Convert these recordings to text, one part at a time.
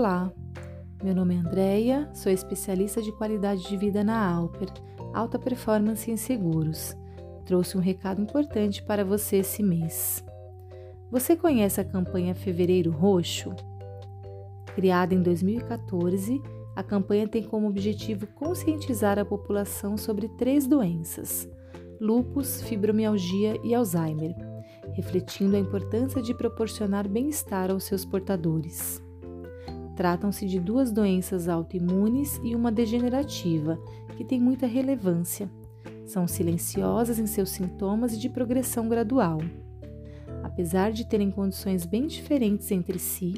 Olá, meu nome é Andreia, sou especialista de qualidade de vida na Alper, Alta Performance em Seguros. Trouxe um recado importante para você esse mês. Você conhece a campanha Fevereiro Roxo? Criada em 2014, a campanha tem como objetivo conscientizar a população sobre três doenças: lúpus, fibromialgia e Alzheimer, refletindo a importância de proporcionar bem-estar aos seus portadores. Tratam-se de duas doenças autoimunes e uma degenerativa, que tem muita relevância. São silenciosas em seus sintomas e de progressão gradual. Apesar de terem condições bem diferentes entre si,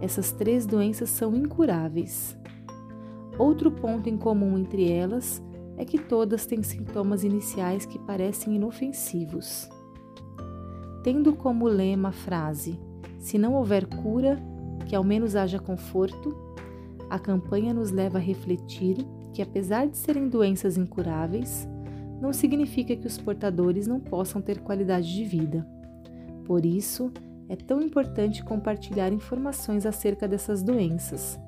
essas três doenças são incuráveis. Outro ponto em comum entre elas é que todas têm sintomas iniciais que parecem inofensivos. Tendo como lema a frase: Se não houver cura, que ao menos haja conforto, a campanha nos leva a refletir que, apesar de serem doenças incuráveis, não significa que os portadores não possam ter qualidade de vida. Por isso, é tão importante compartilhar informações acerca dessas doenças,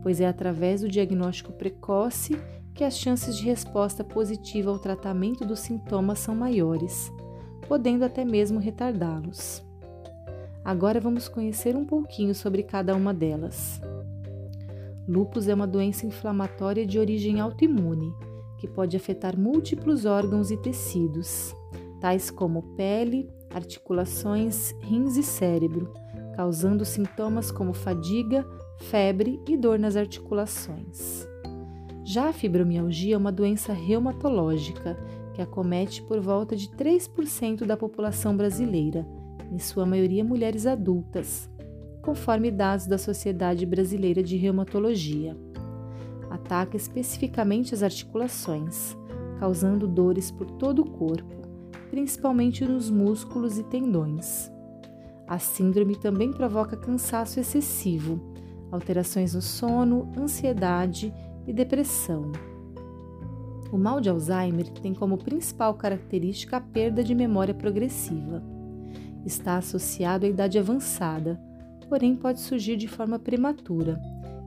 pois é através do diagnóstico precoce que as chances de resposta positiva ao tratamento dos sintomas são maiores, podendo até mesmo retardá-los. Agora vamos conhecer um pouquinho sobre cada uma delas. Lúpus é uma doença inflamatória de origem autoimune, que pode afetar múltiplos órgãos e tecidos, tais como pele, articulações, rins e cérebro, causando sintomas como fadiga, febre e dor nas articulações. Já a fibromialgia é uma doença reumatológica que acomete por volta de 3% da população brasileira em sua maioria mulheres adultas, conforme dados da Sociedade Brasileira de Reumatologia. Ataca especificamente as articulações, causando dores por todo o corpo, principalmente nos músculos e tendões. A síndrome também provoca cansaço excessivo, alterações no sono, ansiedade e depressão. O mal de Alzheimer tem como principal característica a perda de memória progressiva está associado à idade avançada, porém pode surgir de forma prematura,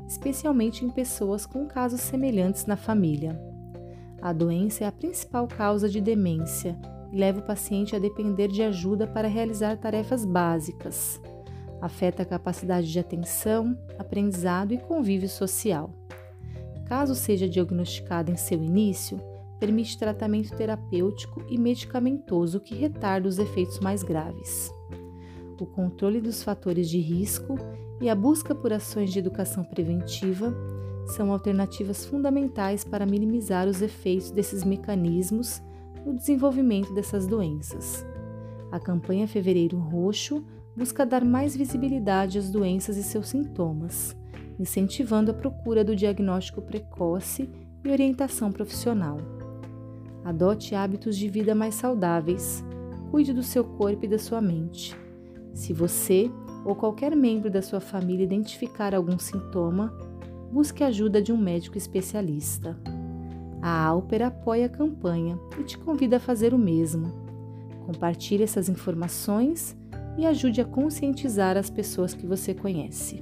especialmente em pessoas com casos semelhantes na família. A doença é a principal causa de demência e leva o paciente a depender de ajuda para realizar tarefas básicas. Afeta a capacidade de atenção, aprendizado e convívio social. Caso seja diagnosticada em seu início, permite tratamento terapêutico e medicamentoso que retarda os efeitos mais graves. O controle dos fatores de risco e a busca por ações de educação preventiva são alternativas fundamentais para minimizar os efeitos desses mecanismos no desenvolvimento dessas doenças. A campanha Fevereiro Roxo busca dar mais visibilidade às doenças e seus sintomas, incentivando a procura do diagnóstico precoce e orientação profissional. Adote hábitos de vida mais saudáveis. Cuide do seu corpo e da sua mente. Se você ou qualquer membro da sua família identificar algum sintoma, busque ajuda de um médico especialista. A Alper apoia a campanha e te convida a fazer o mesmo. Compartilhe essas informações e ajude a conscientizar as pessoas que você conhece.